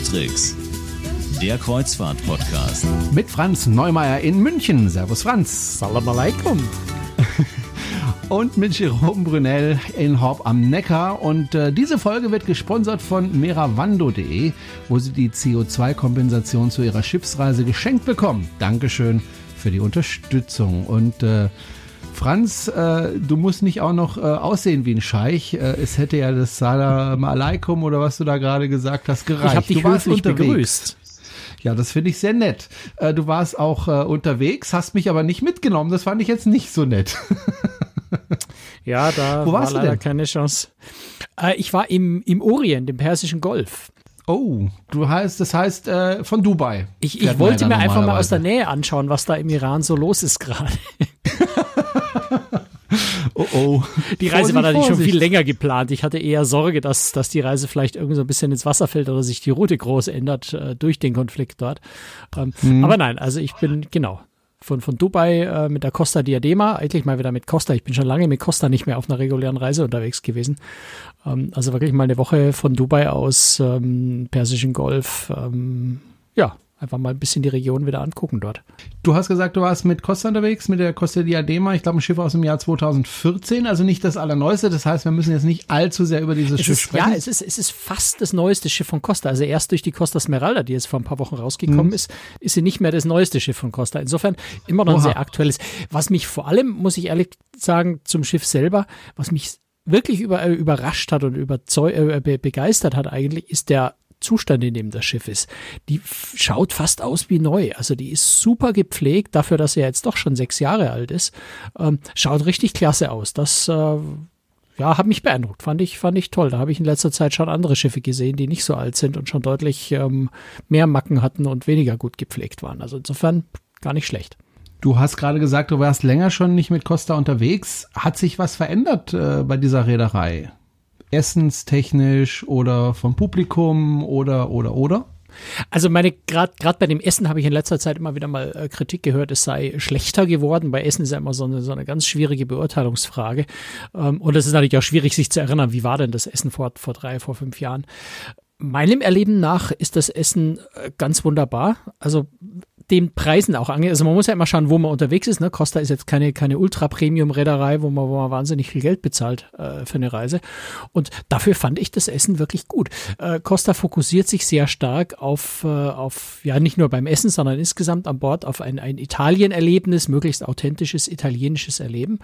Cruise der Kreuzfahrt-Podcast. Mit Franz Neumeier in München. Servus Franz. Salam alaikum. Und mit Jerome Brunel in Horb am Neckar. Und äh, diese Folge wird gesponsert von meravando.de, wo Sie die CO2-Kompensation zu Ihrer Schiffsreise geschenkt bekommen. Dankeschön für die Unterstützung. Und äh, Franz, äh, du musst nicht auch noch äh, aussehen wie ein Scheich. Äh, es hätte ja das Salam Aleikum oder was du da gerade gesagt hast gereicht. Ich habe dich du warst unterwegs. begrüßt. Ja, das finde ich sehr nett. Äh, du warst auch äh, unterwegs, hast mich aber nicht mitgenommen. Das fand ich jetzt nicht so nett. Ja, da Wo war warst du leider denn? keine Chance. Äh, ich war im, im Orient, im Persischen Golf. Oh, du heißt, das heißt äh, von Dubai. Ich, ich wollte mir einfach mal aus der. Nähe anschauen, was da im Iran so los ist gerade. Oh oh. Die Reise war Vorsicht, natürlich schon viel länger geplant. Ich hatte eher Sorge, dass, dass die Reise vielleicht irgendwie so ein bisschen ins Wasser fällt oder sich die Route groß ändert äh, durch den Konflikt dort. Ähm, Mhm. Aber nein, also ich bin genau von, von Dubai äh, mit der Costa Diadema, eigentlich mal wieder mit Costa. Ich bin schon lange mit Costa nicht mehr auf einer regulären Reise unterwegs gewesen. Ähm, also wirklich mal eine Woche von Dubai aus ähm, Persischen Golf. Ähm, ja, einfach mal ein bisschen die Region wieder angucken dort. Du hast gesagt, du warst mit Costa unterwegs, mit der Costa Diadema. Ich glaube, ein Schiff aus dem Jahr 2014, also nicht das allerneueste. Das heißt, wir müssen jetzt nicht allzu sehr über dieses Es Schiff ist, sprechen. ja, es ist, es ist fast das neueste Schiff von Costa. Also erst durch die Costa Smeralda, die jetzt vor ein paar Wochen rausgekommen Mhm. ist, ist sie nicht mehr das neueste Schiff von Costa. Insofern immer noch ein Oha. sehr aktuelles. Was mich vor allem, muss ich ehrlich sagen, zum Schiff selber, was mich wirklich über, überrascht hat und überzeu äh, be begeistert hat eigentlich, ist der Zustand, in dem das Schiff ist. Die schaut fast aus wie neu. Also die ist super gepflegt, dafür, dass sie ja jetzt doch schon sechs Jahre alt ist. Ähm, schaut richtig klasse aus. Das äh, ja, hat mich beeindruckt. Fand ich, fand ich toll. Da habe ich in letzter Zeit schon andere Schiffe gesehen, die nicht so alt sind und schon deutlich ähm, mehr Macken hatten und weniger gut gepflegt waren. Also insofern gar nicht schlecht. Du hast gerade gesagt, du warst länger schon nicht mit Costa unterwegs. Hat sich was verändert äh, bei dieser Reederei? Essenstechnisch oder vom Publikum oder oder oder? Also meine gerade gerade bei dem Essen habe ich in letzter Zeit immer wieder mal äh, Kritik gehört, es sei schlechter geworden. Bei Essen ist ja immer so eine, so eine ganz schwierige Beurteilungsfrage. Ähm, und es ist natürlich auch schwierig, sich zu erinnern, wie war denn das Essen vor, vor drei, vor fünf Jahren. Meinem Erleben nach ist das Essen äh, ganz wunderbar. Also den Preisen auch ange. Also man muss ja immer schauen, wo man unterwegs ist. Ne? Costa ist jetzt keine, keine Ultra-Premium-Reederei, wo man, wo man wahnsinnig viel Geld bezahlt äh, für eine Reise. Und dafür fand ich das Essen wirklich gut. Äh, Costa fokussiert sich sehr stark auf, äh, auf, ja, nicht nur beim Essen, sondern insgesamt an Bord auf ein, ein Italien-Erlebnis, möglichst authentisches italienisches Erleben.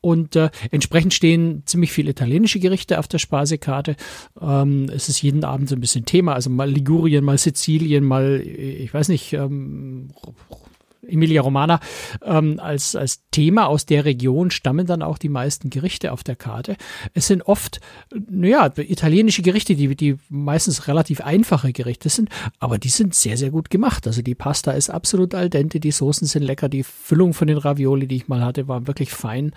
Und äh, entsprechend stehen ziemlich viele italienische Gerichte auf der Speisekarte. Ähm, es ist jeden Abend so ein bisschen Thema, also mal Ligurien, mal Sizilien, mal, äh, ich weiß nicht, ähm, Emilia Romana ähm, als, als Thema aus der Region stammen dann auch die meisten Gerichte auf der Karte. Es sind oft, naja, italienische Gerichte, die, die meistens relativ einfache Gerichte sind, aber die sind sehr, sehr gut gemacht. Also die Pasta ist absolut al dente, die Soßen sind lecker, die Füllung von den Ravioli, die ich mal hatte, war wirklich fein.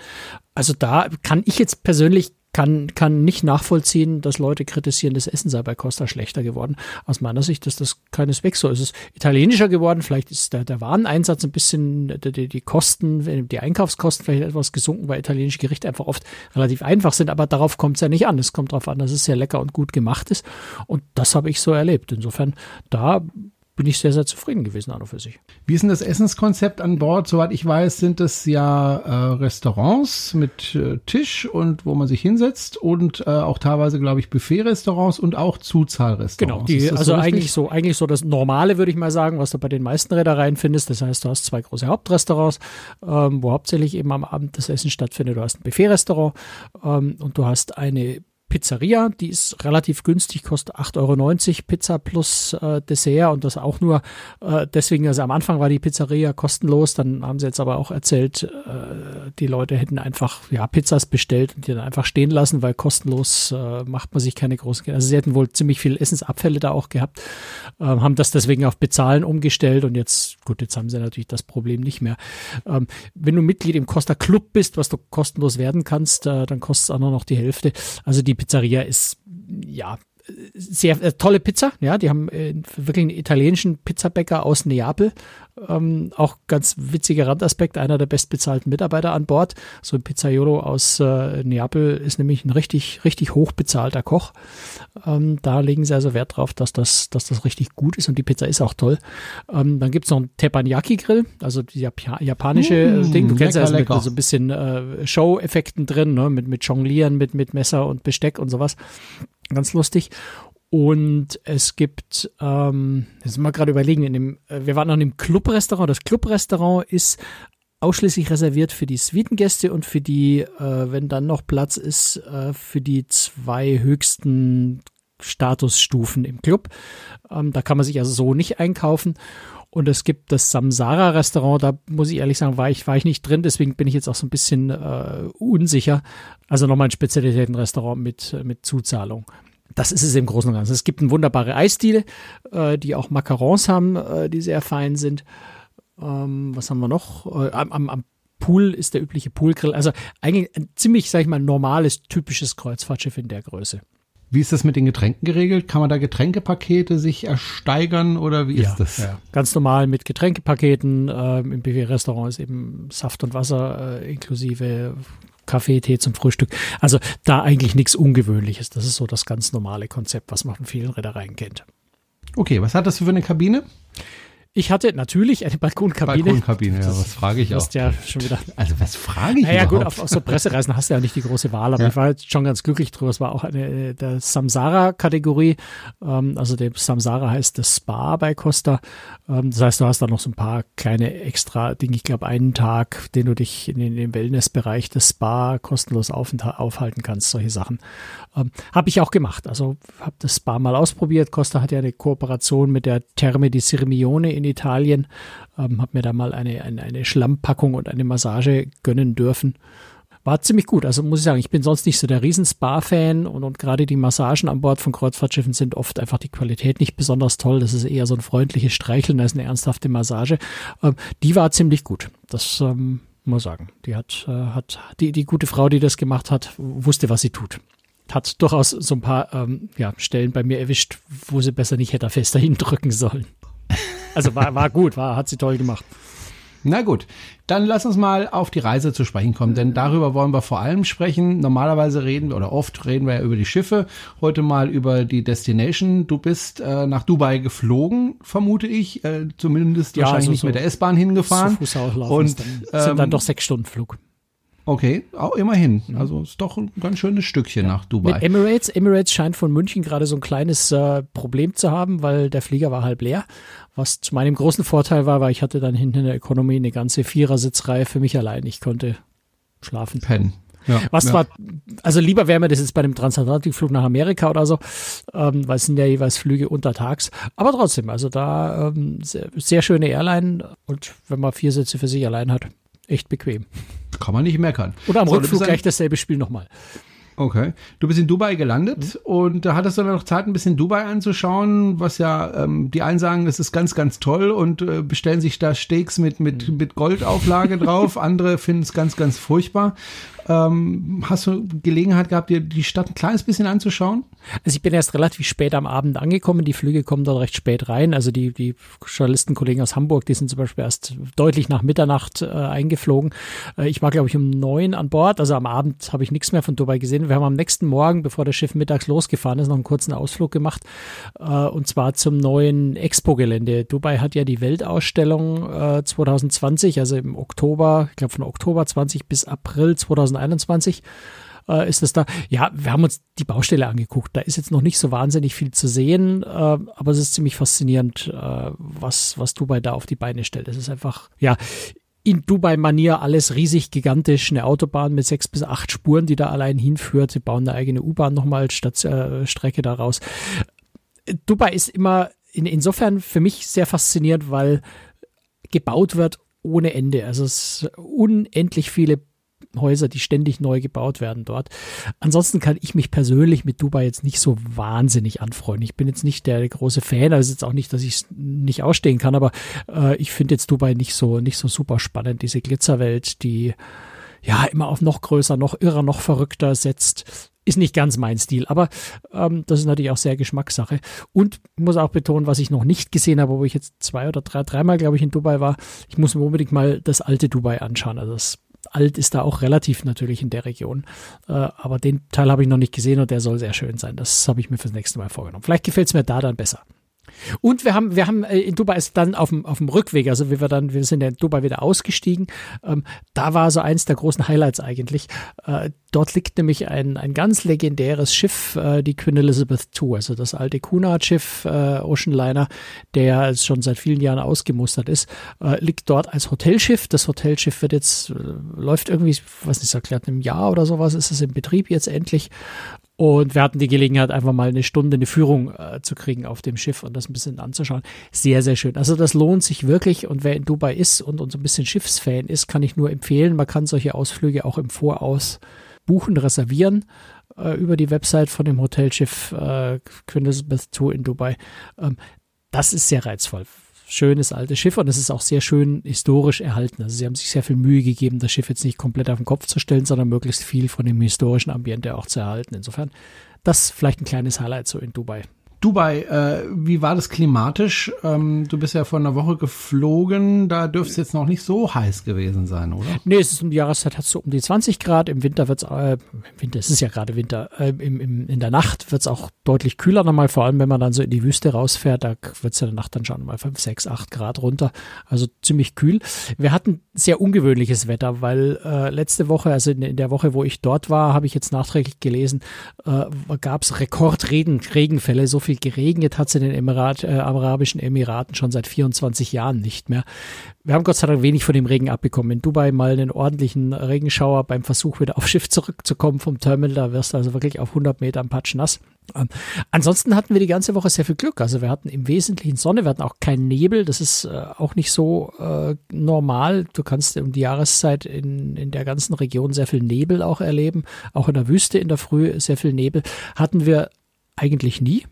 Also da kann ich jetzt persönlich kann, kann nicht nachvollziehen, dass Leute kritisieren, das Essen sei bei Costa schlechter geworden. Aus meiner Sicht ist das keineswegs so. Es ist italienischer geworden, vielleicht ist der, der Wareneinsatz ein bisschen, die, die- Kosten, die Einkaufskosten vielleicht etwas gesunken, weil italienische Gerichte einfach oft relativ einfach sind, aber darauf kommt es ja nicht an. Es kommt darauf an, dass es sehr lecker und gut gemacht ist. Und das habe ich so erlebt. Insofern, da bin ich sehr, sehr zufrieden gewesen an und für sich. Wie ist denn das Essenskonzept an Bord? Soweit ich weiß, sind es ja äh, Restaurants mit äh, Tisch und wo man sich hinsetzt und äh, auch teilweise, glaube ich, Buffet-Restaurants und auch Zuzahlrestaurants. Genau, die, also so eigentlich so, eigentlich so das Normale, würde ich mal sagen, was du bei den meisten Reedereien findest. Das heißt, du hast zwei große Hauptrestaurants, ähm, wo hauptsächlich eben am Abend das Essen stattfindet. Du hast ein Buffet-Restaurant ähm, und du hast eine Pizzeria, die ist relativ günstig, kostet 8,90 Euro Pizza plus äh, Dessert und das auch nur äh, deswegen, also am Anfang war die Pizzeria kostenlos, dann haben sie jetzt aber auch erzählt, äh, die Leute hätten einfach ja Pizzas bestellt und die dann einfach stehen lassen, weil kostenlos äh, macht man sich keine großen, also sie hätten wohl ziemlich viel Essensabfälle da auch gehabt, ähm, haben das deswegen auf Bezahlen umgestellt und jetzt, gut, jetzt haben sie natürlich das Problem nicht mehr. Ähm, wenn du Mitglied im Costa Club bist, was du kostenlos werden kannst, äh, dann kostet es auch noch die Hälfte. Also die Pizzeria ist, ja, sehr äh, tolle Pizza, ja, die haben äh, wirklich einen italienischen Pizzabäcker aus Neapel. Ähm, auch ganz witziger Randaspekt, einer der bestbezahlten Mitarbeiter an Bord. So ein Pizzaiolo aus äh, Neapel ist nämlich ein richtig, richtig hochbezahlter Koch. Ähm, da legen sie also Wert drauf, dass das, dass das richtig gut ist und die Pizza ist auch toll. Ähm, dann gibt's noch einen Teppanyaki-Grill, also die Jap japanische mmh, Ding. Du kennst ja also mit, mit so ein bisschen äh, Show-Effekten drin, ne? mit, mit Jonglieren, mit, mit Messer und Besteck und sowas. Ganz lustig. Und es gibt, ähm, jetzt mal gerade überlegen, in dem, äh, wir waren noch in dem Clubrestaurant. Das Clubrestaurant ist ausschließlich reserviert für die Suitengäste und für die, äh, wenn dann noch Platz ist, äh, für die zwei höchsten Statusstufen im Club. Ähm, da kann man sich also so nicht einkaufen. Und es gibt das Samsara Restaurant, da muss ich ehrlich sagen, war ich, war ich nicht drin, deswegen bin ich jetzt auch so ein bisschen äh, unsicher. Also nochmal ein Spezialitätenrestaurant mit, mit Zuzahlung. Das ist es im Großen und Ganzen. Es gibt eine wunderbare Eisdiele, äh, die auch Macarons haben, äh, die sehr fein sind. Ähm, was haben wir noch? Äh, am, am Pool ist der übliche Poolgrill. Also eigentlich ein ziemlich, sag ich mal, normales, typisches Kreuzfahrtschiff in der Größe. Wie ist das mit den Getränken geregelt? Kann man da Getränkepakete sich ersteigern oder wie ja, ist das? Ja. Ganz normal mit Getränkepaketen. Ähm, Im BW-Restaurant ist eben Saft und Wasser äh, inklusive Kaffee, Tee zum Frühstück. Also da eigentlich nichts Ungewöhnliches. Das ist so das ganz normale Konzept, was man von vielen Reedereien kennt. Okay, was hat das für eine Kabine? Ich hatte natürlich eine Balkonkabine. Balkonkabine, ja, was frage ich auch. Ja schon wieder. Also was frage ich Naja gut, auf, auf so Pressereisen hast du ja nicht die große Wahl, aber ja. ich war jetzt schon ganz glücklich drüber. Es war auch eine der Samsara-Kategorie. Ähm, also der Samsara heißt das Spa bei Costa. Ähm, das heißt, du hast da noch so ein paar kleine extra Dinge. Ich glaube, einen Tag, den du dich in den, in den Wellnessbereich des Spa kostenlos aufhalten kannst, solche Sachen. Ähm, habe ich auch gemacht. Also habe das Spa mal ausprobiert. Costa hat ja eine Kooperation mit der Terme di Sirmione in Italien. Ähm, habe mir da mal eine, eine, eine Schlammpackung und eine Massage gönnen dürfen. War ziemlich gut. Also muss ich sagen, ich bin sonst nicht so der Riesen-Spa-Fan und, und gerade die Massagen an Bord von Kreuzfahrtschiffen sind oft einfach die Qualität nicht besonders toll. Das ist eher so ein freundliches Streicheln als eine ernsthafte Massage. Ähm, die war ziemlich gut. Das ähm, muss ich sagen. Die hat, äh, hat die, die gute Frau, die das gemacht hat, wusste, was sie tut hat durchaus so ein paar ähm, ja, Stellen bei mir erwischt, wo sie besser nicht hätte fester hindrücken sollen. Also war, war gut, war, hat sie toll gemacht. Na gut, dann lass uns mal auf die Reise zu sprechen kommen, denn darüber wollen wir vor allem sprechen. Normalerweise reden wir oder oft reden wir ja über die Schiffe, heute mal über die Destination. Du bist äh, nach Dubai geflogen, vermute ich, äh, zumindest ja, wahrscheinlich also nicht so, mit der S-Bahn hingefahren. und dann, ähm, sind dann doch sechs Stunden Flug. Okay, auch immerhin. Mhm. Also ist doch ein ganz schönes Stückchen ja. nach Dubai. Mit Emirates, Emirates scheint von München gerade so ein kleines äh, Problem zu haben, weil der Flieger war halb leer. Was zu meinem großen Vorteil war, weil ich hatte dann hinten in der Ökonomie eine ganze Vierersitzreihe für mich allein. Ich konnte schlafen. Pennen. Ja, Was ja. zwar, also lieber wäre mir das jetzt bei einem Transatlantikflug nach Amerika oder so, ähm, weil es sind ja jeweils Flüge untertags. Aber trotzdem, also da ähm, sehr, sehr schöne Airline und wenn man vier Sitze für sich allein hat, echt bequem. Kann man nicht meckern. Oder am so, Rückflug gleich dasselbe Spiel nochmal. Okay. Du bist in Dubai gelandet mhm. und da hattest du dann noch Zeit, ein bisschen Dubai anzuschauen, was ja, ähm, die einen sagen, das ist ganz, ganz toll und äh, bestellen sich da Steaks mit, mit, mhm. mit Goldauflage drauf. Andere finden es ganz, ganz furchtbar. Ähm, hast du Gelegenheit gehabt, dir die Stadt ein kleines bisschen anzuschauen? Also ich bin erst relativ spät am Abend angekommen. Die Flüge kommen dort recht spät rein. Also die, die Journalistenkollegen aus Hamburg, die sind zum Beispiel erst deutlich nach Mitternacht äh, eingeflogen. Äh, ich war, glaube ich, um neun an Bord. Also am Abend habe ich nichts mehr von Dubai gesehen. Wir haben am nächsten Morgen, bevor das Schiff mittags losgefahren ist, noch einen kurzen Ausflug gemacht. Äh, und zwar zum neuen Expo-Gelände. Dubai hat ja die Weltausstellung äh, 2020, also im Oktober, ich glaube von Oktober 20 bis April 2021 2021 äh, ist es da. Ja, wir haben uns die Baustelle angeguckt. Da ist jetzt noch nicht so wahnsinnig viel zu sehen, äh, aber es ist ziemlich faszinierend, äh, was, was Dubai da auf die Beine stellt. Es ist einfach, ja, in Dubai-Manier alles riesig, gigantisch, eine Autobahn mit sechs bis acht Spuren, die da allein hinführt. Sie bauen eine eigene U-Bahn nochmal statt äh, Strecke daraus. Dubai ist immer in, insofern für mich sehr faszinierend, weil gebaut wird ohne Ende. Also es unendlich viele Häuser, die ständig neu gebaut werden dort. Ansonsten kann ich mich persönlich mit Dubai jetzt nicht so wahnsinnig anfreunden. Ich bin jetzt nicht der große Fan, also jetzt auch nicht, dass ich es nicht ausstehen kann, aber äh, ich finde jetzt Dubai nicht so, nicht so super spannend. Diese Glitzerwelt, die ja immer auf noch größer, noch irrer, noch verrückter setzt. Ist nicht ganz mein Stil, aber ähm, das ist natürlich auch sehr Geschmackssache. Und muss auch betonen, was ich noch nicht gesehen habe, wo ich jetzt zwei oder drei, dreimal, glaube ich, in Dubai war, ich muss mir unbedingt mal das alte Dubai anschauen. Also das alt ist da auch relativ natürlich in der Region. Äh, aber den Teil habe ich noch nicht gesehen und der soll sehr schön sein. Das habe ich mir fürs nächste Mal vorgenommen. Vielleicht gefällt es mir da dann besser. Und wir haben, wir haben äh, in Dubai ist dann auf dem, auf dem Rückweg, also wie wir dann, wir sind in Dubai wieder ausgestiegen. Ähm, da war so eins der großen Highlights eigentlich. Äh, dort liegt nämlich ein, ein ganz legendäres Schiff, äh, die Queen Elizabeth II, also das alte Cunard-Schiff, äh, Oceanliner, der schon seit vielen Jahren ausgemustert ist, äh, liegt dort als Hotelschiff. Das Hotelschiff wird jetzt, äh, läuft irgendwie, was nicht erklärt, im Jahr oder sowas ist es im Betrieb jetzt endlich. Und wir hatten die Gelegenheit, einfach mal eine Stunde eine Führung äh, zu kriegen auf dem Schiff und das ein bisschen anzuschauen. Sehr, sehr schön. Also das lohnt sich wirklich. Und wer in Dubai ist und, und so ein bisschen Schiffsfan ist, kann ich nur empfehlen. Man kann solche Ausflüge auch im Voraus buchen, reservieren äh, über die Website von dem Hotelschiff äh, Queen Elizabeth II in Dubai. Ähm, das ist sehr reizvoll schönes altes Schiff und es ist auch sehr schön historisch erhalten. Also sie haben sich sehr viel Mühe gegeben, das Schiff jetzt nicht komplett auf den Kopf zu stellen, sondern möglichst viel von dem historischen Ambiente auch zu erhalten. Insofern, das vielleicht ein kleines Highlight so in Dubai. Dubai, äh, wie war das klimatisch? Ähm, du bist ja vor einer Woche geflogen, da dürfte es jetzt noch nicht so heiß gewesen sein, oder? Nee, es ist um die Jahreszeit hat es so um die 20 Grad. Im Winter wird es, äh, im Winter, es ist ja gerade Winter, äh, im, im, in der Nacht wird es auch deutlich kühler nochmal, vor allem wenn man dann so in die Wüste rausfährt, da wird es ja in der Nacht dann schon mal 5, 6, 8 Grad runter. Also ziemlich kühl. Wir hatten sehr ungewöhnliches Wetter, weil äh, letzte Woche, also in, in, der Woche, wo ich dort war, habe ich jetzt nachträglich gelesen, äh, gab es Rekordregenfälle, so viel viel geregnet hat es in den Emirat, äh, Arabischen Emiraten schon seit 24 Jahren nicht mehr. Wir haben Gott sei Dank wenig von dem Regen abbekommen. In Dubai mal einen ordentlichen Regenschauer beim Versuch, wieder aufs Schiff zurückzukommen vom Terminal. Da wirst du also wirklich auf 100 Metern patschnass. Ähm, ansonsten hatten wir die ganze Woche sehr viel Glück. Also wir hatten im Wesentlichen Sonne, wir hatten auch keinen Nebel. Das ist äh, auch nicht so äh, normal. Du kannst um die Jahreszeit in, in der ganzen Region sehr viel Nebel auch erleben. Auch in der Wüste in der Früh sehr viel Nebel. Hatten wir eigentlich nie.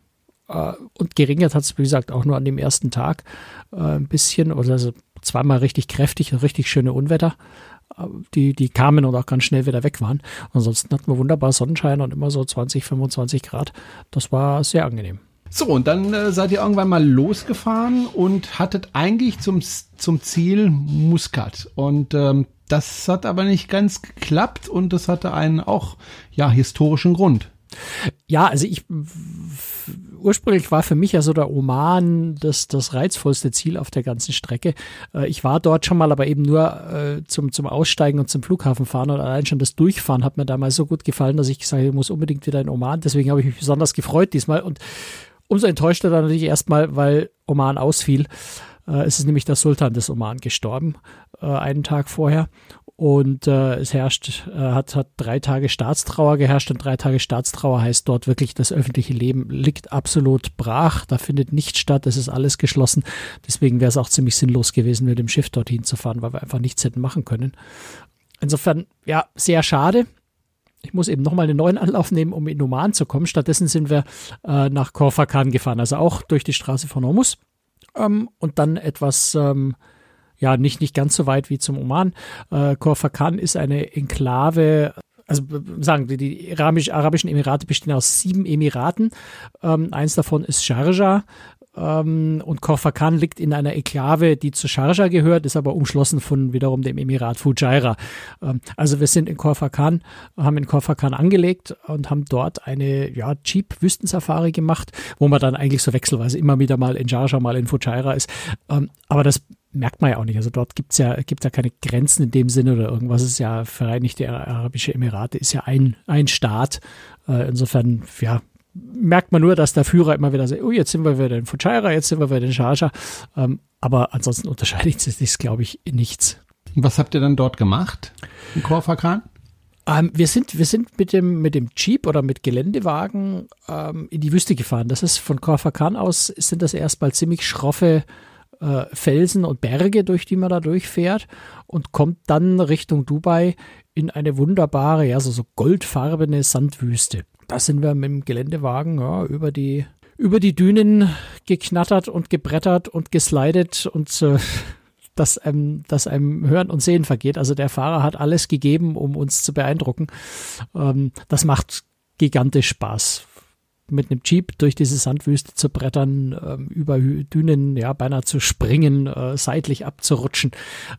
Äh, und geringert hat es, wie gesagt, auch nur an dem ersten Tag äh, ein bisschen, oder also zweimal richtig kräftig und richtig schöne Unwetter, äh, die, die kamen und auch ganz schnell wieder weg waren. Ansonsten hatten wir wunderbar Sonnenschein und immer so 20, 25 Grad. Das war sehr angenehm. So, und dann äh, seid ihr irgendwann mal losgefahren und hattet eigentlich zum, zum Ziel Muscat. Und ähm, das hat aber nicht ganz geklappt und das hatte einen auch ja historischen Grund. Ja, also ich ursprünglich war für mich ja der Oman das, das reizvollste Ziel auf der ganzen Strecke. Äh, ich war dort schon mal, aber eben nur äh, zum, zum Aussteigen und zum Flughafen fahren und allein schon das Durchfahren hat mir damals so gut gefallen, dass ich gesagt habe, ich muss unbedingt wieder in Oman. Deswegen habe ich mich besonders gefreut diesmal und umso enttäuschter dann natürlich erstmal, weil Oman ausfiel. Äh, es ist nämlich der Sultan des Oman gestorben, einen Tag vorher. Und äh, es herrscht, äh, hat, hat drei Tage Staatstrauer geherrscht und drei Tage Staatstrauer heißt dort wirklich, das öffentliche Leben liegt absolut brach, da findet nichts statt, es ist alles geschlossen. Deswegen wäre es auch ziemlich sinnlos gewesen, mit dem Schiff dorthin zu fahren, weil wir einfach nichts hätten machen können. Insofern, ja, sehr schade. Ich muss eben nochmal einen neuen Anlauf nehmen, um in Oman zu kommen. Stattdessen sind wir äh, nach Korfakan gefahren, also auch durch die Straße von Hormus ähm, und dann etwas ähm, ja nicht, nicht ganz so weit wie zum Oman. Äh, Korfakan ist eine Enklave, also sagen die, die Arabisch, arabischen Emirate bestehen aus sieben Emiraten. Ähm, eins davon ist Sharjah. Ähm, und Korfakan liegt in einer Enklave, die zu Sharjah gehört, ist aber umschlossen von wiederum dem Emirat Fujairah. Ähm, also wir sind in Korfakan, haben in Korfakan angelegt und haben dort eine ja, Jeep-Wüstensafari gemacht, wo man dann eigentlich so wechselweise immer wieder mal in Sharjah, mal in Fujairah ist. Ähm, aber das merkt man ja auch nicht. Also dort gibt's ja, gibt's ja keine Grenzen in dem Sinne oder irgendwas. Es ist ja Vereinigte Arabische Emirate, ist ja ein, ein Staat. Äh, insofern, ja, merkt man nur, dass der Führer immer wieder sagt, oh, jetzt sind wir wieder in Fujairah, jetzt sind wir wieder in Sharjah. Ähm, aber ansonsten unterscheidet sich das, glaube ich, in nichts. Was habt ihr dann dort gemacht in Korfakan? Ähm, wir sind, wir sind mit dem, mit dem Jeep oder mit Geländewagen ähm, in die Wüste gefahren. Das ist von Korfakan aus, sind das erstmal ziemlich schroffe äh, Felsen und Berge, durch die man da durchfährt und kommt dann Richtung Dubai in eine wunderbare, ja, so, so goldfarbene Sandwüste. Da sind wir mit dem Geländewagen ja, über die über die Dünen geknattert und gebrettert und geslidet und äh, dass, ähm, dass einem Hören und Sehen vergeht. Also der Fahrer hat alles gegeben, um uns zu beeindrucken. Ähm, das macht gigantisch Spaß mit einem Jeep durch diese Sandwüste zu brettern, ähm, über Dünen, ja, beinahe zu springen, äh, seitlich abzurutschen.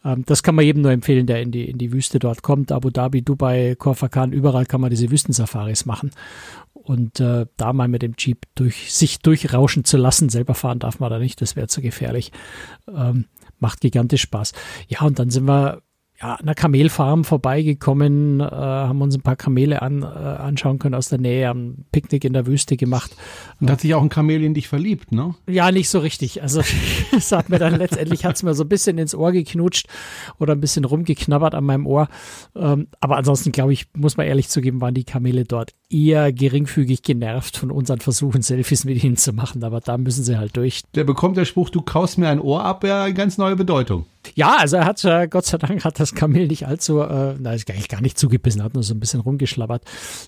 Ähm, das kann man jedem nur empfehlen, der in die, in die Wüste dort kommt. Abu Dhabi, Dubai, Korfakan, überall kann man diese Wüstensafaris machen. Und äh, da mal mit dem Jeep durch sich durchrauschen zu lassen, selber fahren darf man da nicht, das wäre zu gefährlich. Ähm, macht gigantisch Spaß. Ja, und dann sind wir ja, an einer Kamelfarm vorbeigekommen, äh, haben uns ein paar Kamele an, äh, anschauen können aus der Nähe, haben Picknick in der Wüste gemacht. Und hat sich auch ein Kamel in dich verliebt, ne? Ja, nicht so richtig. Also es hat mir dann letztendlich hat's mir so ein bisschen ins Ohr geknutscht oder ein bisschen rumgeknabbert an meinem Ohr. Ähm, aber ansonsten, glaube ich, muss man ehrlich zugeben, waren die Kamele dort eher geringfügig genervt von unseren Versuchen, Selfies mit ihnen zu machen. Aber da müssen sie halt durch. Der bekommt der Spruch, du kaust mir ein Ohr ab, ja, eine ganz neue Bedeutung. Ja, also er hat, äh, Gott sei Dank hat das Kamel nicht allzu, äh, na, ist eigentlich gar nicht zugebissen, hat nur so ein bisschen rumgeschlabbert.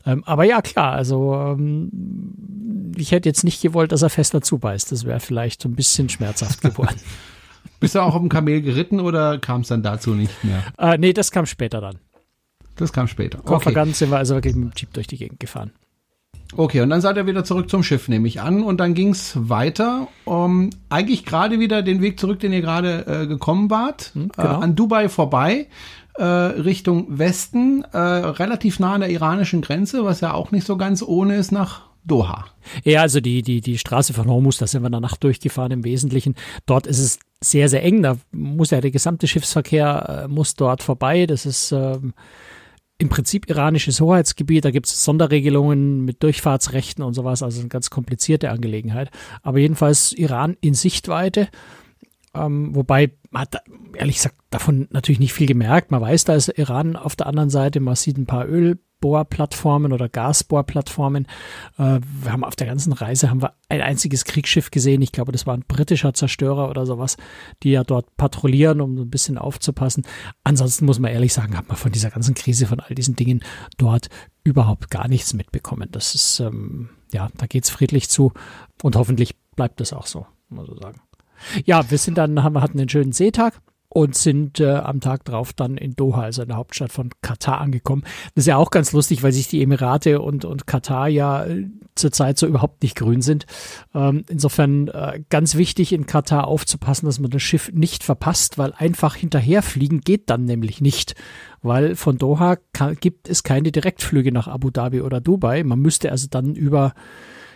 Ähm, aber ja, klar, also ähm, ich hätte jetzt nicht gewollt, dass er fester zubeißt. Das wäre vielleicht so ein bisschen schmerzhaft geworden. Bist du auch auf dem Kamel geritten oder kam es dann dazu nicht mehr? Äh, nee, das kam später dann. Das kam später. Koffergan okay. sind wir also wirklich mit dem Jeep durch die Gegend gefahren. Okay, und dann seid ihr wieder zurück zum Schiff, nehme ich an. Und dann ging's weiter. Um, eigentlich gerade wieder den Weg zurück, den ihr gerade äh, gekommen wart, hm, genau. äh, an Dubai vorbei. Äh, Richtung Westen, äh, relativ nah an der iranischen Grenze, was ja auch nicht so ganz ohne ist nach Doha. Ja, also die, die, die Straße von Hormuz, da sind wir in der Nacht durchgefahren im Wesentlichen. Dort ist es sehr, sehr eng. Da muss ja der gesamte Schiffsverkehr äh, muss dort vorbei. Das ist ähm, im Prinzip iranisches Hoheitsgebiet, da gibt es Sonderregelungen mit Durchfahrtsrechten und sowas, also eine ganz komplizierte Angelegenheit. Aber jedenfalls Iran in Sichtweite, ähm, wobei man hat ehrlich gesagt davon natürlich nicht viel gemerkt. Man weiß, da ist Iran auf der anderen Seite, man sieht ein paar Öl, Bohrplattformen oder Gasbohrplattformen. Äh, wir haben auf der ganzen Reise haben wir ein einziges Kriegsschiff gesehen. Ich glaube, das war ein britischer Zerstörer oder sowas, die ja dort patrouillieren, um ein bisschen aufzupassen. Ansonsten muss man ehrlich sagen, hat man von dieser ganzen Krise, von all diesen Dingen dort überhaupt gar nichts mitbekommen. Das ist, ähm, ja, da geht's friedlich zu und hoffentlich bleibt das auch so, muss man so sagen. Ja, wir sind dann, haben, wir hatten einen schönen Seetag und sind äh, am Tag drauf dann in Doha, also in der Hauptstadt von Katar, angekommen. Das ist ja auch ganz lustig, weil sich die Emirate und, und Katar ja äh, zurzeit so überhaupt nicht grün sind. Ähm, insofern äh, ganz wichtig in Katar aufzupassen, dass man das Schiff nicht verpasst, weil einfach hinterherfliegen geht dann nämlich nicht. Weil von Doha kann, gibt es keine Direktflüge nach Abu Dhabi oder Dubai. Man müsste also dann über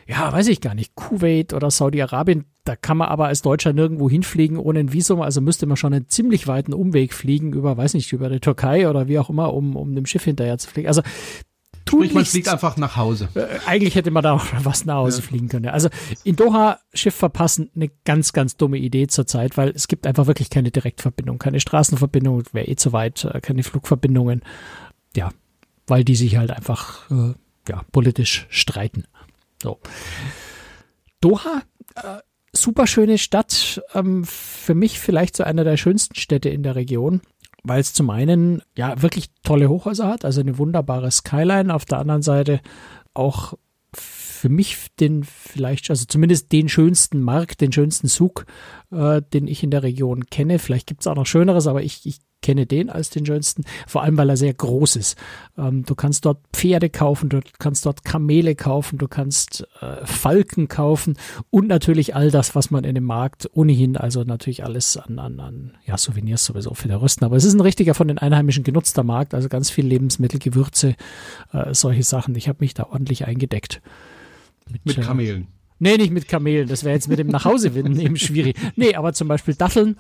ja, weiß ich gar nicht, Kuwait oder Saudi-Arabien, da kann man aber als Deutscher nirgendwo hinfliegen ohne ein Visum, also müsste man schon einen ziemlich weiten Umweg fliegen über, weiß nicht, über die Türkei oder wie auch immer, um, um dem Schiff hinterher zu fliegen. Also Sprich, man fliegt einfach nach Hause. Äh, eigentlich hätte man da auch was nach Hause ja. fliegen können. Also in Doha Schiff verpassen, eine ganz, ganz dumme Idee zurzeit, weil es gibt einfach wirklich keine Direktverbindung, keine Straßenverbindung, wäre eh zu weit, äh, keine Flugverbindungen. Ja, weil die sich halt einfach äh, ja, politisch streiten. So. Doha, äh, super schöne Stadt, ähm, für mich vielleicht so einer der schönsten Städte in der Region, weil es zum einen ja wirklich tolle Hochhäuser hat, also eine wunderbare Skyline, auf der anderen Seite auch für mich den vielleicht, also zumindest den schönsten Markt, den schönsten Zug, äh, den ich in der Region kenne. Vielleicht gibt es auch noch Schöneres, aber ich, ich kenne den als den schönsten, vor allem weil er sehr groß ist. Ähm, du kannst dort Pferde kaufen, du kannst dort Kamele kaufen, du kannst äh, Falken kaufen und natürlich all das, was man in dem Markt ohnehin, also natürlich alles an, an, an ja, Souvenirs sowieso für der Rüsten. Aber es ist ein richtiger von den Einheimischen genutzter Markt, also ganz viel Lebensmittel, Gewürze, äh, solche Sachen. Ich habe mich da ordentlich eingedeckt. Mit, mit Kamelen. Nee, nicht mit Kamelen. Das wäre jetzt mit dem Nachhausewinden eben schwierig. Nee, aber zum Beispiel Datteln.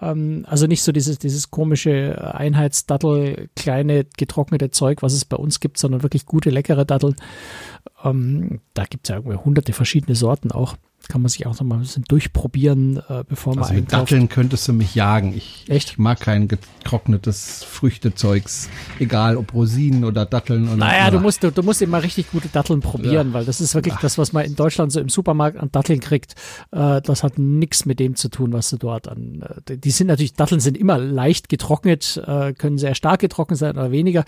Ähm, also nicht so dieses, dieses komische Einheitsdattel, kleine getrocknete Zeug, was es bei uns gibt, sondern wirklich gute, leckere Datteln. Ähm, da gibt es ja irgendwie hunderte verschiedene Sorten auch kann man sich auch noch mal ein bisschen durchprobieren, äh, bevor man also mit. Datteln könntest du mich jagen. Ich, Echt? ich mag kein getrocknetes Früchtezeugs, egal ob Rosinen oder Datteln. Oder, naja, du musst, du, du musst immer richtig gute Datteln probieren, ja. weil das ist wirklich Ach. das, was man in Deutschland so im Supermarkt an Datteln kriegt. Äh, das hat nichts mit dem zu tun, was du dort an. Äh, die sind natürlich, Datteln sind immer leicht getrocknet, äh, können sehr stark getrocknet sein oder weniger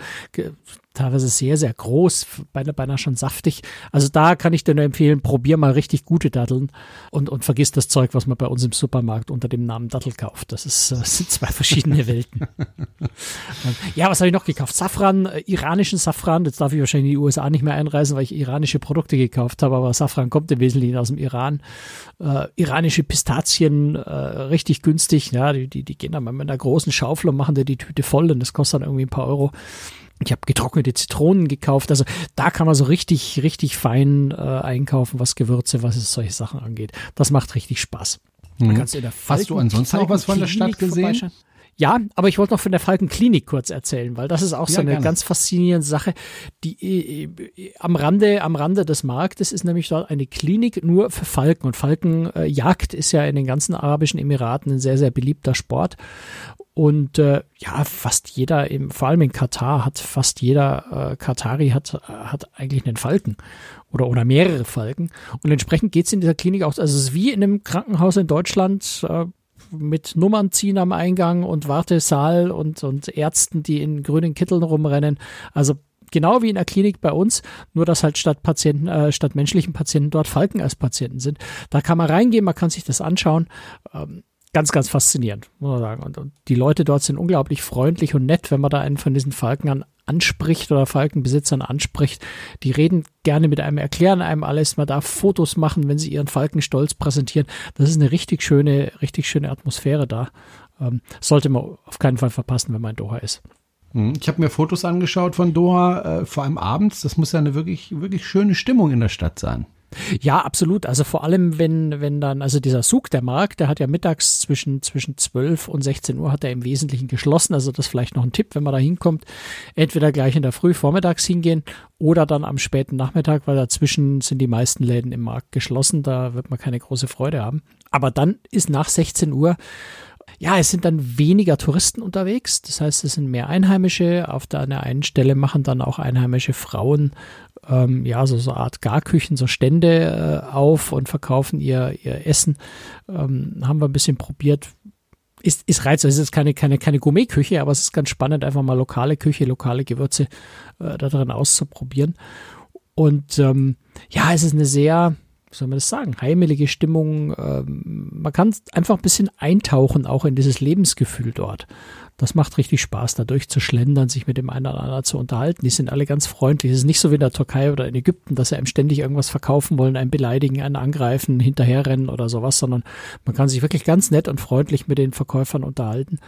teilweise sehr, sehr groß, beinahe, beinahe schon saftig. Also da kann ich dir nur empfehlen, probier mal richtig gute Datteln und, und vergiss das Zeug, was man bei uns im Supermarkt unter dem Namen Dattel kauft. Das, ist, das sind zwei verschiedene Welten. ja, was habe ich noch gekauft? Safran, äh, iranischen Safran. Jetzt darf ich wahrscheinlich in die USA nicht mehr einreisen, weil ich iranische Produkte gekauft habe, aber Safran kommt im Wesentlichen aus dem Iran. Äh, iranische Pistazien, äh, richtig günstig. Ja, die, die, die gehen dann mal mit einer großen Schaufel und machen dir die Tüte voll und das kostet dann irgendwie ein paar Euro. Ich habe getrocknete Zitronen gekauft. Also da kann man so richtig, richtig fein äh, einkaufen, was Gewürze, was es solche Sachen angeht. Das macht richtig Spaß. Mhm. Hast du ansonsten auch was von der Stadt gesehen? Ja, aber ich wollte noch von der Falkenklinik kurz erzählen, weil das ist auch ja, so eine gerne. ganz faszinierende Sache. Die äh, äh, am Rande, am Rande des Marktes ist nämlich dort eine Klinik nur für Falken und Falkenjagd äh, ist ja in den ganzen arabischen Emiraten ein sehr sehr beliebter Sport. Und äh, ja, fast jeder, im, vor allem in Katar, hat fast jeder äh, Katari hat, hat eigentlich einen Falken oder, oder mehrere Falken. Und entsprechend geht's in dieser Klinik auch, also es ist wie in einem Krankenhaus in Deutschland, äh, mit Nummern ziehen am Eingang und Wartesaal und, und Ärzten, die in grünen Kitteln rumrennen. Also genau wie in der Klinik bei uns, nur dass halt statt Patienten, äh, statt menschlichen Patienten dort Falken als Patienten sind. Da kann man reingehen, man kann sich das anschauen. Ähm, ganz, ganz faszinierend, muss man sagen. Und, und, die Leute dort sind unglaublich freundlich und nett, wenn man da einen von diesen Falken an, anspricht oder Falkenbesitzern anspricht. Die reden gerne mit einem, erklären einem alles. Man darf Fotos machen, wenn sie ihren Falken stolz präsentieren. Das ist eine richtig schöne, richtig schöne Atmosphäre da. Ähm, sollte man auf keinen Fall verpassen, wenn man in Doha ist. Hm, ich habe mir Fotos angeschaut von Doha, äh, vor allem abends. Das muss ja eine wirklich, wirklich schöne Stimmung in der Stadt sein. Ja, absolut. Also vor allem, wenn, wenn dann, also dieser Zug, der Markt, der hat ja mittags zwischen, zwischen 12 und 16 Uhr hat er im Wesentlichen geschlossen. Also das vielleicht noch ein Tipp, wenn man da hinkommt. Entweder gleich in der Früh vormittags hingehen oder dann am späten Nachmittag, weil dazwischen sind die meisten Läden im Markt geschlossen. Da wird man keine große Freude haben. Aber dann ist nach 16 Uhr ja, es sind dann weniger Touristen unterwegs. Das heißt, es sind mehr Einheimische. Auf der einen Stelle machen dann auch einheimische Frauen ähm, ja so so Art Garküchen, so Stände äh, auf und verkaufen ihr ihr Essen. Ähm, haben wir ein bisschen probiert. Ist, ist reizvoll. Es ist keine, keine, keine Gourmetküche, aber es ist ganz spannend, einfach mal lokale Küche, lokale Gewürze äh, da drin auszuprobieren. Und ähm, ja, es ist eine sehr, wie soll man das sagen, heimelige Stimmung. Ähm, man kann einfach ein bisschen eintauchen, auch in dieses Lebensgefühl dort. Das macht richtig Spaß, da durchzuschlendern, sich mit dem einen oder anderen zu unterhalten. Die sind alle ganz freundlich. Es ist nicht so wie in der Türkei oder in Ägypten, dass sie einem ständig irgendwas verkaufen wollen, einen beleidigen, einen angreifen, hinterherrennen oder sowas, sondern man kann sich wirklich ganz nett und freundlich mit den Verkäufern unterhalten.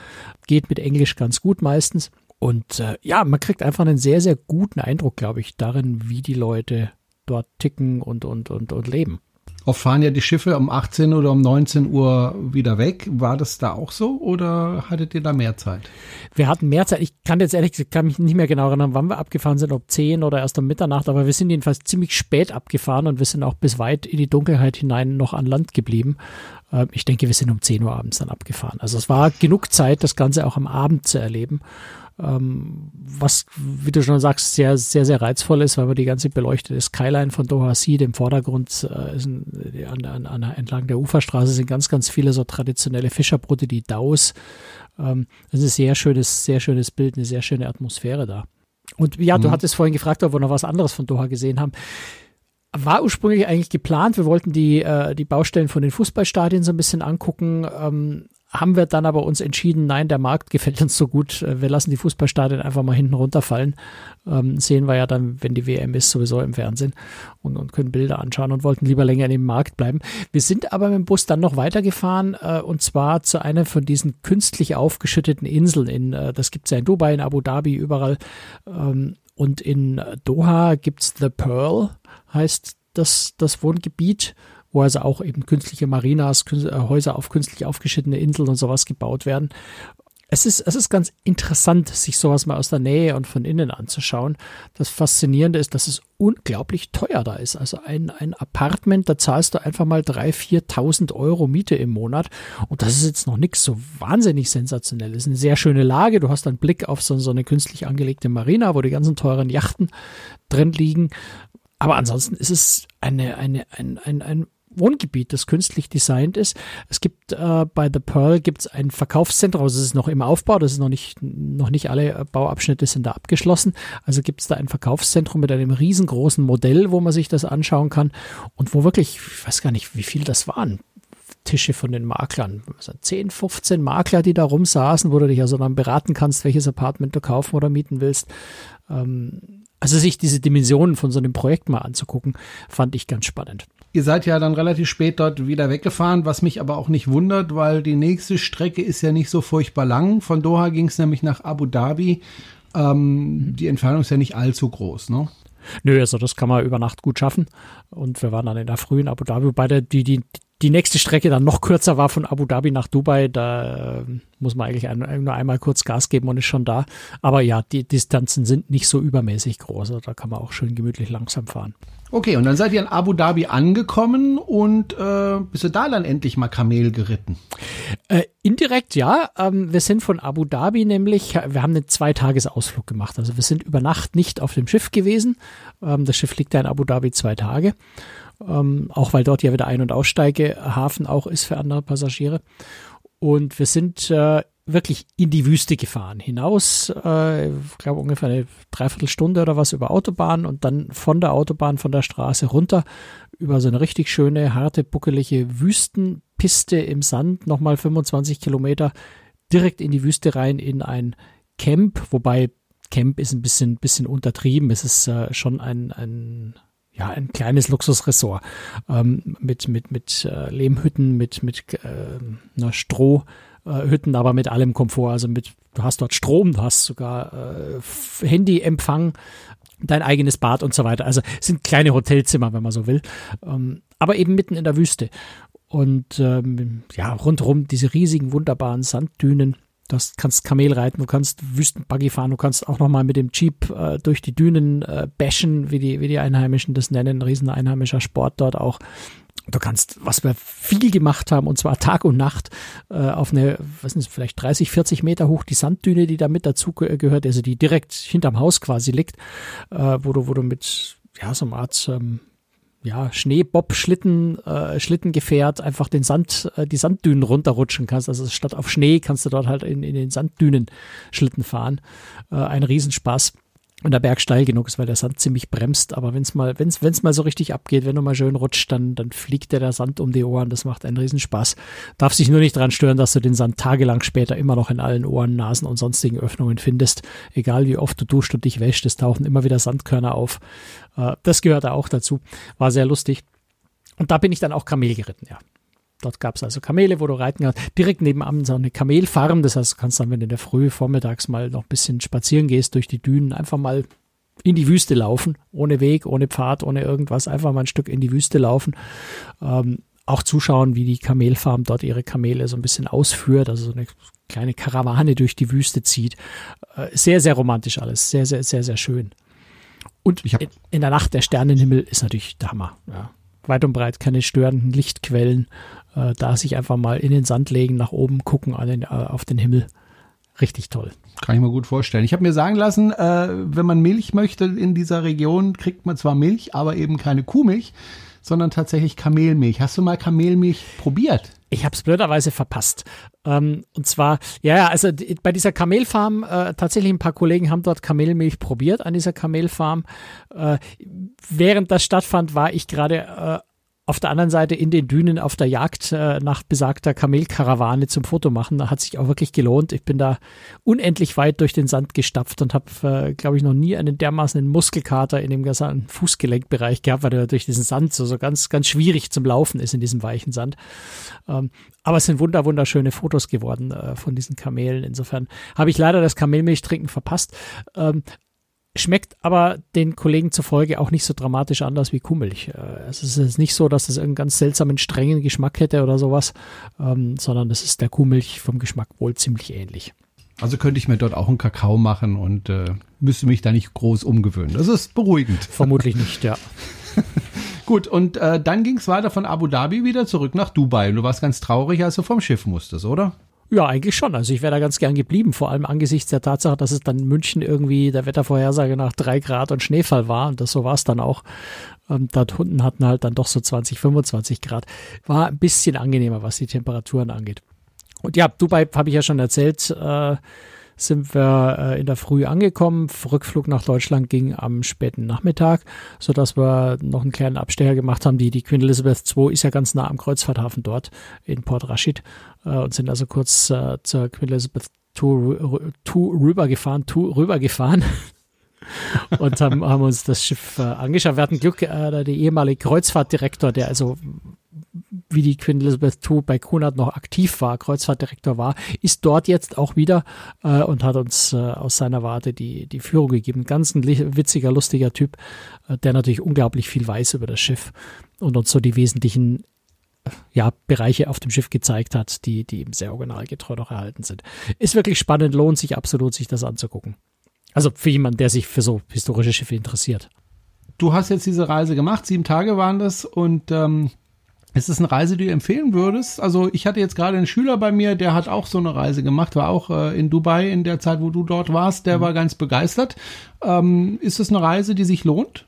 Geht mit Englisch ganz gut meistens. Und äh, ja, man kriegt einfach einen sehr, sehr guten Eindruck, glaube ich, darin, wie die Leute dort ticken und, und, und, und leben. Oft fahren ja die Schiffe um 18 oder um 19 Uhr wieder weg. War das da auch so oder hattet ihr da mehr Zeit? Wir hatten mehr Zeit. Ich kann jetzt ehrlich gesagt, kann mich nicht mehr genau erinnern, wann wir abgefahren sind, ob 10 oder erst um Mitternacht, aber wir sind jedenfalls ziemlich spät abgefahren und wir sind auch bis weit in die Dunkelheit hinein noch an Land geblieben. Ähm, ich denke, wir sind um 10 Uhr abends dann abgefahren. Also es war genug Zeit, das Ganze auch am Abend zu erleben ähm, was, wie du schon sagst, sehr, sehr, sehr reizvoll ist, weil man die ganze beleuchtete Skyline von Doha sieht. Im Vordergrund äh, sind, an, an, an, entlang der Uferstraße sind ganz, ganz viele so traditionelle Fischerbrote, die Daus. Ähm, das ist ein sehr schönes, sehr schönes Bild, eine sehr schöne Atmosphäre da. Und ja, mhm. du hattest vorhin gefragt, ob wir noch was anderes von Doha gesehen haben war ursprünglich eigentlich geplant. Wir wollten die, äh, die Baustellen von den Fußballstadien so ein bisschen angucken. Ähm, haben wir dann aber uns entschieden, nein, der Markt gefällt uns so gut, äh, wir lassen die Fußballstadien einfach mal hinten runterfallen. Ähm, sehen wir ja dann, wenn die WM ist, sowieso im Fernsehen und, und können Bilder anschauen und wollten lieber länger in dem Markt bleiben. Wir sind aber mit dem Bus dann noch weitergefahren äh, und zwar zu einer von diesen künstlich aufgeschütteten Inseln. In, äh, das gibt's ja in Dubai, in Abu Dhabi, überall. Ähm, und in Doha gibt's The Pearl, heißt das, das Wohngebiet wo also auch eben künstliche Marinas, äh, Häuser auf künstlich aufgeschittene Inseln und sowas gebaut werden. Es ist, es ist ganz interessant, sich sowas mal aus der Nähe und von innen anzuschauen. Das Faszinierende ist, dass es unglaublich teuer da ist. Also ein, ein Apartment, da zahlst du einfach mal 3.000, 4.000 Euro Miete im Monat. Und das ist jetzt noch nichts so wahnsinnig sensationell. Es ist eine sehr schöne Lage. Du hast einen Blick auf so, so eine künstlich angelegte Marina, wo die ganzen teuren Yachten drin liegen. Aber ansonsten ist es eine, eine, ein, ein, ein Wohngebiet, das künstlich designt ist. Es gibt äh, bei The Pearl gibt's ein Verkaufszentrum, also es ist noch im Aufbau, das ist noch nicht, noch nicht alle äh, Bauabschnitte sind da abgeschlossen. Also gibt's da ein Verkaufszentrum mit einem riesengroßen Modell, wo man sich das anschauen kann und wo wirklich, ich weiß gar nicht, wie viel das waren, Tische von den Maklern. Also 10, 15 Makler, die da rumsaßen, wo du dich also dann beraten kannst, welches Apartment du kaufen oder mieten willst. Ähm, also sich diese Dimensionen von so einem Projekt mal anzugucken, fand ich ganz spannend. Ihr seid ja dann relativ spät dort wieder weggefahren, was mich aber auch nicht wundert, weil die nächste Strecke ist ja nicht so furchtbar lang. Von Doha ging es nämlich nach Abu Dhabi. Ähm, die Entfernung ist ja nicht allzu groß, ne? Nö, also das kann man über Nacht gut schaffen. Und wir waren dann in der frühen Abu Dhabi, wobei der, die, die, die nächste Strecke dann noch kürzer war von Abu Dhabi nach Dubai. Da äh, muss man eigentlich ein, nur einmal kurz Gas geben und ist schon da. Aber ja, die Distanzen sind nicht so übermäßig groß. Also da kann man auch schön gemütlich langsam fahren. Okay, und dann seid ihr in Abu Dhabi angekommen und äh, bist du da dann endlich mal Kamel geritten? Äh, indirekt ja. Ähm, wir sind von Abu Dhabi nämlich, wir haben einen Zweitagesausflug gemacht. Also wir sind über Nacht nicht auf dem Schiff gewesen. Ähm, das Schiff liegt ja in Abu Dhabi zwei Tage. Ähm, auch weil dort ja wieder Ein- und Aussteigehafen auch ist für andere Passagiere. Und wir sind äh, wirklich in die Wüste gefahren. Hinaus, äh, ich glaube ungefähr eine Dreiviertelstunde oder was über Autobahn und dann von der Autobahn, von der Straße runter über so eine richtig schöne, harte, buckelige Wüstenpiste im Sand, nochmal 25 Kilometer direkt in die Wüste rein in ein Camp, wobei Camp ist ein bisschen, bisschen untertrieben. Es ist äh, schon ein, ein ja, ein kleines Luxusressort ähm, mit, mit, mit äh, Lehmhütten, mit, mit äh, einer Stroh, aber mit allem Komfort. Also mit, du hast dort Strom, du hast sogar äh, Handyempfang, dein eigenes Bad und so weiter. Also sind kleine Hotelzimmer, wenn man so will. Ähm, aber eben mitten in der Wüste. Und ähm, ja, rundherum diese riesigen, wunderbaren Sanddünen. Du hast, kannst Kamel reiten, du kannst Wüstenbuggy fahren, du kannst auch nochmal mit dem Jeep äh, durch die Dünen äh, bashen, wie die, wie die Einheimischen das nennen. Riesen einheimischer Sport dort auch. Du kannst, was wir viel gemacht haben, und zwar Tag und Nacht, äh, auf eine, was ist vielleicht 30, 40 Meter hoch, die Sanddüne, die da mit dazu gehört, also die direkt hinterm Haus quasi liegt, äh, wo du, wo du mit, ja, so einer Art, ähm, ja, Schneebob-Schlitten, äh, Schlittengefährt einfach den Sand, äh, die Sanddünen runterrutschen kannst. Also statt auf Schnee kannst du dort halt in, in den Sanddünen Schlitten fahren. Äh, ein Riesenspaß und der Berg steil genug ist, weil der Sand ziemlich bremst. Aber wenn es mal, wenn's, wenn's mal so richtig abgeht, wenn du mal schön rutscht, dann, dann fliegt dir der Sand um die Ohren. Das macht einen Riesenspaß. Darf sich nur nicht dran stören, dass du den Sand tagelang später immer noch in allen Ohren, Nasen und sonstigen Öffnungen findest. Egal wie oft du duscht und dich wäschst, es tauchen immer wieder Sandkörner auf. Äh, das gehört da auch dazu. War sehr lustig. Und da bin ich dann auch Kamel geritten, ja. Dort gab es also Kamele, wo du reiten kannst. Direkt nebenan so eine Kamelfarm. Das heißt, du kannst dann, wenn du in der Früh vormittags mal noch ein bisschen spazieren gehst durch die Dünen, einfach mal in die Wüste laufen. Ohne Weg, ohne Pfad, ohne irgendwas. Einfach mal ein Stück in die Wüste laufen. Ähm, auch zuschauen, wie die Kamelfarm dort ihre Kamele so ein bisschen ausführt. Also so eine kleine Karawane durch die Wüste zieht. Äh, sehr, sehr romantisch alles. Sehr, sehr, sehr, sehr schön. Und in, in der Nacht der Sternenhimmel ist natürlich der Hammer. Ja weit und breit keine störenden Lichtquellen. Äh, da sich einfach mal in den Sand legen, nach oben gucken den, äh, auf den Himmel. Richtig toll. Kann ich mir gut vorstellen. Ich habe mir sagen lassen, äh, wenn man Milch möchte in dieser Region, kriegt man zwar Milch, aber eben keine Kuhmilch, sondern tatsächlich Kamelmilch. Hast du mal Kamelmilch probiert? Ich habe es blöderweise verpasst. Ähm, und zwar, ja, ja, also die, bei dieser Kamelfarm, äh, tatsächlich ein paar Kollegen haben dort Kamelmilch probiert an dieser Kamelfarm. Äh, während das stattfand, war ich gerade äh, auf der anderen Seite in den Dünen auf der Jagd äh, nach besagter Kamelkarawane zum Foto machen. Da hat sich auch wirklich gelohnt. Ich bin da unendlich weit durch den Sand gestapft und habe, äh, glaube ich, noch nie einen dermaßen Muskelkater in dem gesamten Fußgelenkbereich gehabt, weil der durch diesen Sand so, so ganz, ganz schwierig zum Laufen ist in diesem weichen Sand. Ähm, aber es sind wunder, wunderschöne Fotos geworden äh, von diesen Kamelen. Insofern habe ich leider das Kamelmilchtrinken verpasst. Ähm, Schmeckt aber den Kollegen zufolge auch nicht so dramatisch anders wie Kuhmilch. Äh, es ist nicht so, dass es einen ganz seltsamen, strengen Geschmack hätte oder sowas, ähm, sondern es ist der Kuhmilch vom Geschmack wohl ziemlich ähnlich. Also könnte ich mir dort auch einen Kakao machen und äh, müsste mich da nicht groß umgewöhnen. Das ist beruhigend. Vermutlich nicht, ja. Gut, und äh, dann ging es weiter von Abu Dhabi wieder zurück nach Dubai. Und du warst ganz traurig, als du vom Schiff musstest, oder? Ja, eigentlich schon. Also ich wäre da ganz gern geblieben, vor allem angesichts der Tatsache, dass es dann in München irgendwie der Wettervorhersage nach drei Grad und Schneefall war. Und das so war es dann auch. Ähm, dort unten hatten halt dann doch so 20, 25 Grad. War ein bisschen angenehmer, was die Temperaturen angeht. Und ja, Dubai habe ich ja schon erzählt. Äh, sind wir äh, in der Früh angekommen. Rückflug nach Deutschland ging am späten Nachmittag, sodass wir noch einen kleinen Abstecher gemacht haben. Die, die Queen Elizabeth II ist ja ganz nah am Kreuzfahrthafen dort in Port Rashid und sind also kurz äh, zur Queen Elizabeth II, rübergefahren, rübergefahren. und haben, haben uns das Schiff äh, angeschaut. Wir hatten Glück, äh, der ehemalige Kreuzfahrtdirektor, der also wie die Queen Elizabeth II bei Cunard noch aktiv war, Kreuzfahrtdirektor war, ist dort jetzt auch wieder äh, und hat uns äh, aus seiner Warte die, die Führung gegeben. Ganz ein witziger, lustiger Typ, äh, der natürlich unglaublich viel weiß über das Schiff und uns so die wesentlichen ja, Bereiche auf dem Schiff gezeigt hat, die, die eben sehr originalgetreu noch erhalten sind. Ist wirklich spannend, lohnt sich absolut, sich das anzugucken. Also für jemanden, der sich für so historische Schiffe interessiert. Du hast jetzt diese Reise gemacht, sieben Tage waren das und ähm, ist es eine Reise, die du empfehlen würdest? Also ich hatte jetzt gerade einen Schüler bei mir, der hat auch so eine Reise gemacht, war auch äh, in Dubai in der Zeit, wo du dort warst, der mhm. war ganz begeistert. Ähm, ist es eine Reise, die sich lohnt?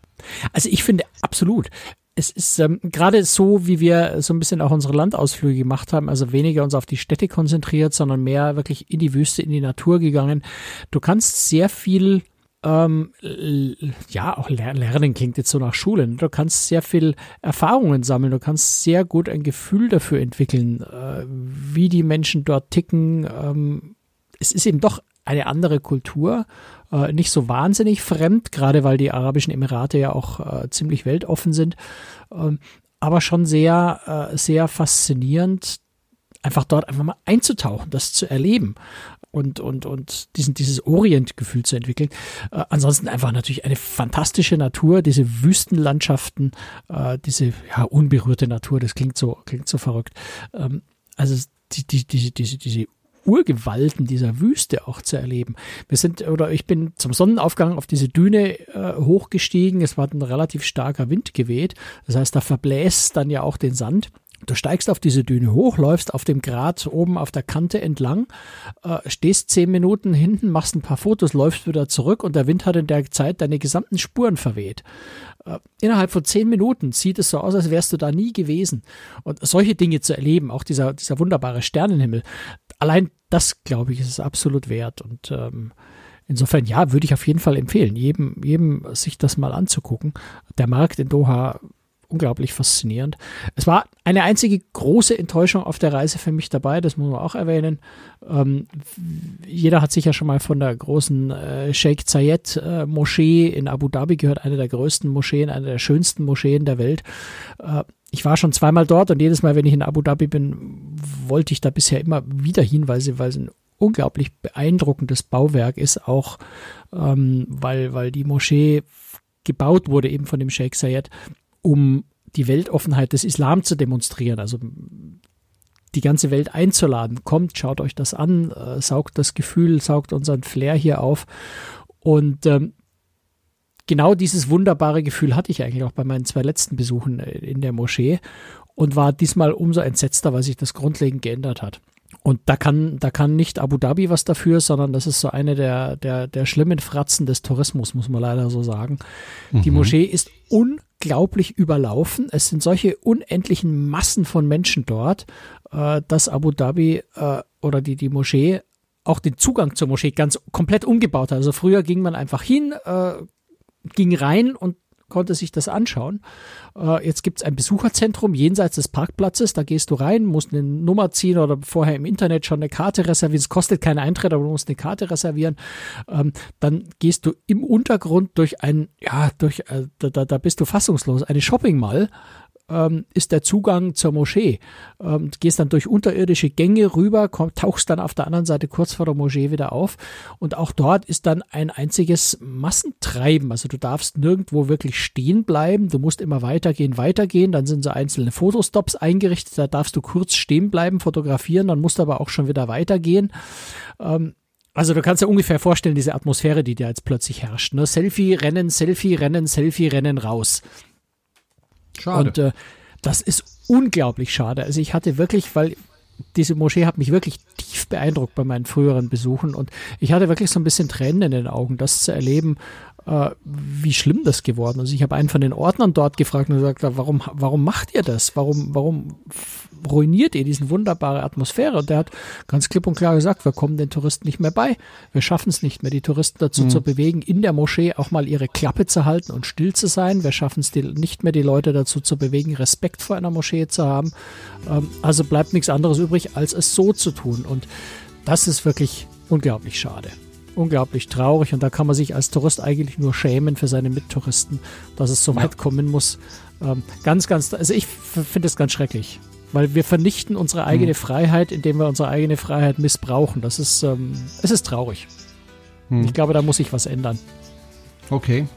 Also ich finde absolut. Es ist ähm, gerade so, wie wir so ein bisschen auch unsere Landausflüge gemacht haben, also weniger uns auf die Städte konzentriert, sondern mehr wirklich in die Wüste, in die Natur gegangen. Du kannst sehr viel ähm, ja, auch lernen klingt jetzt so nach Schule. Du kannst sehr viel Erfahrungen sammeln, du kannst sehr gut ein Gefühl dafür entwickeln, äh, wie die Menschen dort ticken. Ähm, es ist eben doch eine andere Kultur, äh, nicht so wahnsinnig fremd, gerade weil die Arabischen Emirate ja auch äh, ziemlich weltoffen sind, ähm, aber schon sehr, äh, sehr faszinierend, einfach dort einfach mal einzutauchen, das zu erleben und, und, und diesen, dieses Orient-Gefühl zu entwickeln. Äh, ansonsten einfach natürlich eine fantastische Natur, diese Wüstenlandschaften, äh, diese ja, unberührte Natur, das klingt so, klingt so verrückt. Ähm, also die, die, diese, diese, diese Urgewalten dieser Wüste auch zu erleben. Wir sind, oder ich bin zum Sonnenaufgang auf diese Düne äh, hochgestiegen. Es war ein relativ starker Wind geweht. Das heißt, da verbläst dann ja auch den Sand. Du steigst auf diese Düne hoch, läufst auf dem Grat oben auf der Kante entlang, äh, stehst zehn Minuten hinten, machst ein paar Fotos, läufst wieder zurück und der Wind hat in der Zeit deine gesamten Spuren verweht. Äh, innerhalb von zehn Minuten sieht es so aus, als wärst du da nie gewesen. Und solche Dinge zu erleben, auch dieser, dieser wunderbare Sternenhimmel, allein das, glaube ich, ist es absolut wert. Und ähm, insofern, ja, würde ich auf jeden Fall empfehlen, jedem, jedem sich das mal anzugucken. Der Markt in Doha unglaublich faszinierend. Es war eine einzige große Enttäuschung auf der Reise für mich dabei, das muss man auch erwähnen. Ähm, jeder hat sicher schon mal von der großen äh, Sheikh Zayed äh, Moschee in Abu Dhabi gehört, eine der größten Moscheen, eine der schönsten Moscheen der Welt. Äh, ich war schon zweimal dort und jedes Mal, wenn ich in Abu Dhabi bin, wollte ich da bisher immer wieder hin, weil sie, weil sie ein unglaublich beeindruckendes Bauwerk ist, auch ähm, weil, weil die Moschee gebaut wurde eben von dem Sheikh Zayed um die Weltoffenheit des Islam zu demonstrieren, also die ganze Welt einzuladen. Kommt, schaut euch das an, äh, saugt das Gefühl, saugt unseren Flair hier auf. Und ähm, genau dieses wunderbare Gefühl hatte ich eigentlich auch bei meinen zwei letzten Besuchen äh, in der Moschee und war diesmal umso entsetzter, weil sich das grundlegend geändert hat. Und da kann, da kann nicht Abu Dhabi was dafür, sondern das ist so eine der, der, der schlimmen Fratzen des Tourismus, muss man leider so sagen. Mhm. Die Moschee ist unglaublich überlaufen. Es sind solche unendlichen Massen von Menschen dort, äh, dass Abu Dhabi äh, oder die, die Moschee auch den Zugang zur Moschee ganz komplett umgebaut hat. Also früher ging man einfach hin, äh, ging rein und konnte sich das anschauen. Äh, jetzt gibt es ein Besucherzentrum jenseits des Parkplatzes. Da gehst du rein, musst eine Nummer ziehen oder vorher im Internet schon eine Karte reservieren. Es kostet keinen Eintritt, aber du musst eine Karte reservieren. Ähm, dann gehst du im Untergrund durch ein, ja, durch, äh, da, da bist du fassungslos, eine Shopping Mall ähm, ist der Zugang zur Moschee. Ähm, gehst dann durch unterirdische Gänge rüber, komm, tauchst dann auf der anderen Seite kurz vor der Moschee wieder auf. Und auch dort ist dann ein einziges Massentreiben. Also du darfst nirgendwo wirklich stehen bleiben. Du musst immer weitergehen, weitergehen. Dann sind so einzelne Fotostops eingerichtet. Da darfst du kurz stehen bleiben, fotografieren. Dann musst du aber auch schon wieder weitergehen. Ähm, also du kannst dir ungefähr vorstellen, diese Atmosphäre, die da jetzt plötzlich herrscht. Ne? Selfie, Rennen, Selfie, Rennen, Selfie, Rennen, raus. Schade. Und äh, das ist unglaublich schade. Also ich hatte wirklich, weil diese Moschee hat mich wirklich tief beeindruckt bei meinen früheren Besuchen und ich hatte wirklich so ein bisschen Tränen in den Augen, das zu erleben, äh, wie schlimm das geworden ist. Ich habe einen von den Ordnern dort gefragt und gesagt, warum, warum macht ihr das? Warum, warum ruiniert ihr diesen wunderbare Atmosphäre? Und der hat ganz klipp und klar gesagt, wir kommen den Touristen nicht mehr bei. Wir schaffen es nicht mehr, die Touristen dazu mhm. zu bewegen, in der Moschee auch mal ihre Klappe zu halten und still zu sein. Wir schaffen es nicht mehr, die Leute dazu zu bewegen, Respekt vor einer Moschee zu haben. Ähm, also bleibt nichts anderes übrig, als es so zu tun. Und das ist wirklich unglaublich schade unglaublich traurig und da kann man sich als Tourist eigentlich nur schämen für seine Mittouristen, dass es so weit kommen muss. Ähm, ganz, ganz, also ich finde es ganz schrecklich weil wir vernichten unsere eigene hm. Freiheit, indem wir unsere eigene Freiheit missbrauchen. Das ist, ähm, es ist traurig. Hm. Ich glaube, da muss sich was ändern. Okay.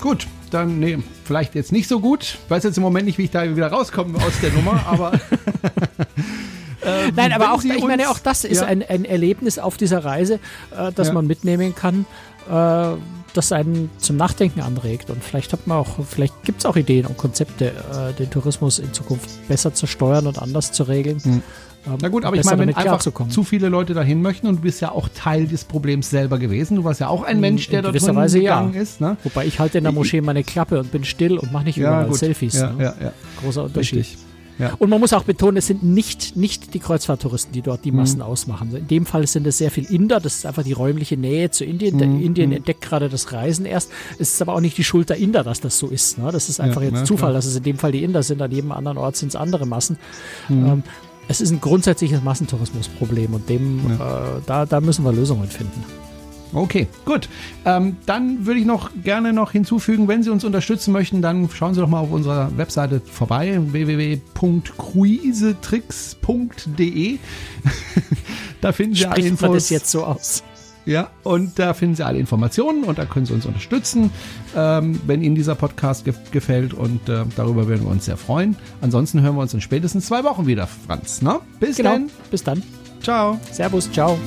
Gut, dann, nee, vielleicht jetzt nicht so gut. Ich weiß jetzt im Moment nicht, wie ich da wieder rauskomme aus der Nummer, aber. äh, Nein, aber auch, ich meine, auch das ist ja. ein, ein Erlebnis auf dieser Reise, äh, das ja. man mitnehmen kann. Äh, das einen zum Nachdenken anregt. Und vielleicht hat man auch, vielleicht gibt es auch Ideen und Konzepte, äh, den Tourismus in Zukunft besser zu steuern und anders zu regeln. Hm. Ähm, Na gut, aber ich meine, wenn einfach zu viele Leute dahin möchten und du bist ja auch Teil des Problems selber gewesen. Du warst ja auch ein Mensch, der dort Weise gegangen ja. ist. Ne? Wobei ich halte in der Moschee meine Klappe und bin still und mache nicht ja, überall gut. Selfies. Ja, ne? ja, ja. Großer Unterschied. Richtig. Ja. Und man muss auch betonen, es sind nicht, nicht die Kreuzfahrttouristen, die dort die mhm. Massen mhm. ausmachen. In dem Fall sind es sehr viel Inder, das ist einfach die räumliche Nähe zu Indien. Mhm. Indien mhm. entdeckt gerade das Reisen erst. Es ist aber auch nicht die Schuld der Inder, dass das so ist. Ne? Das ist einfach ja, jetzt ja, Zufall, klar. dass es in dem Fall die Inder sind, an jedem anderen Ort sind es andere Massen. Mhm. Ähm, es ist ein grundsätzliches Massentourismusproblem und dem, äh, da, da müssen wir Lösungen finden. Okay, gut. Ähm, dann würde ich noch gerne noch hinzufügen, wenn Sie uns unterstützen möchten, dann schauen Sie doch mal auf unserer Webseite vorbei, www.cruisetricks.de. da finden Sie alle Infos. Man das jetzt so aus? Ja, und da finden Sie alle Informationen und da können Sie uns unterstützen, ähm, wenn Ihnen dieser Podcast ge gefällt und äh, darüber würden wir uns sehr freuen. Ansonsten hören wir uns in spätestens zwei Wochen wieder, Franz. Ne? Bis genau. dann. Bis dann. Ciao. Servus, ciao.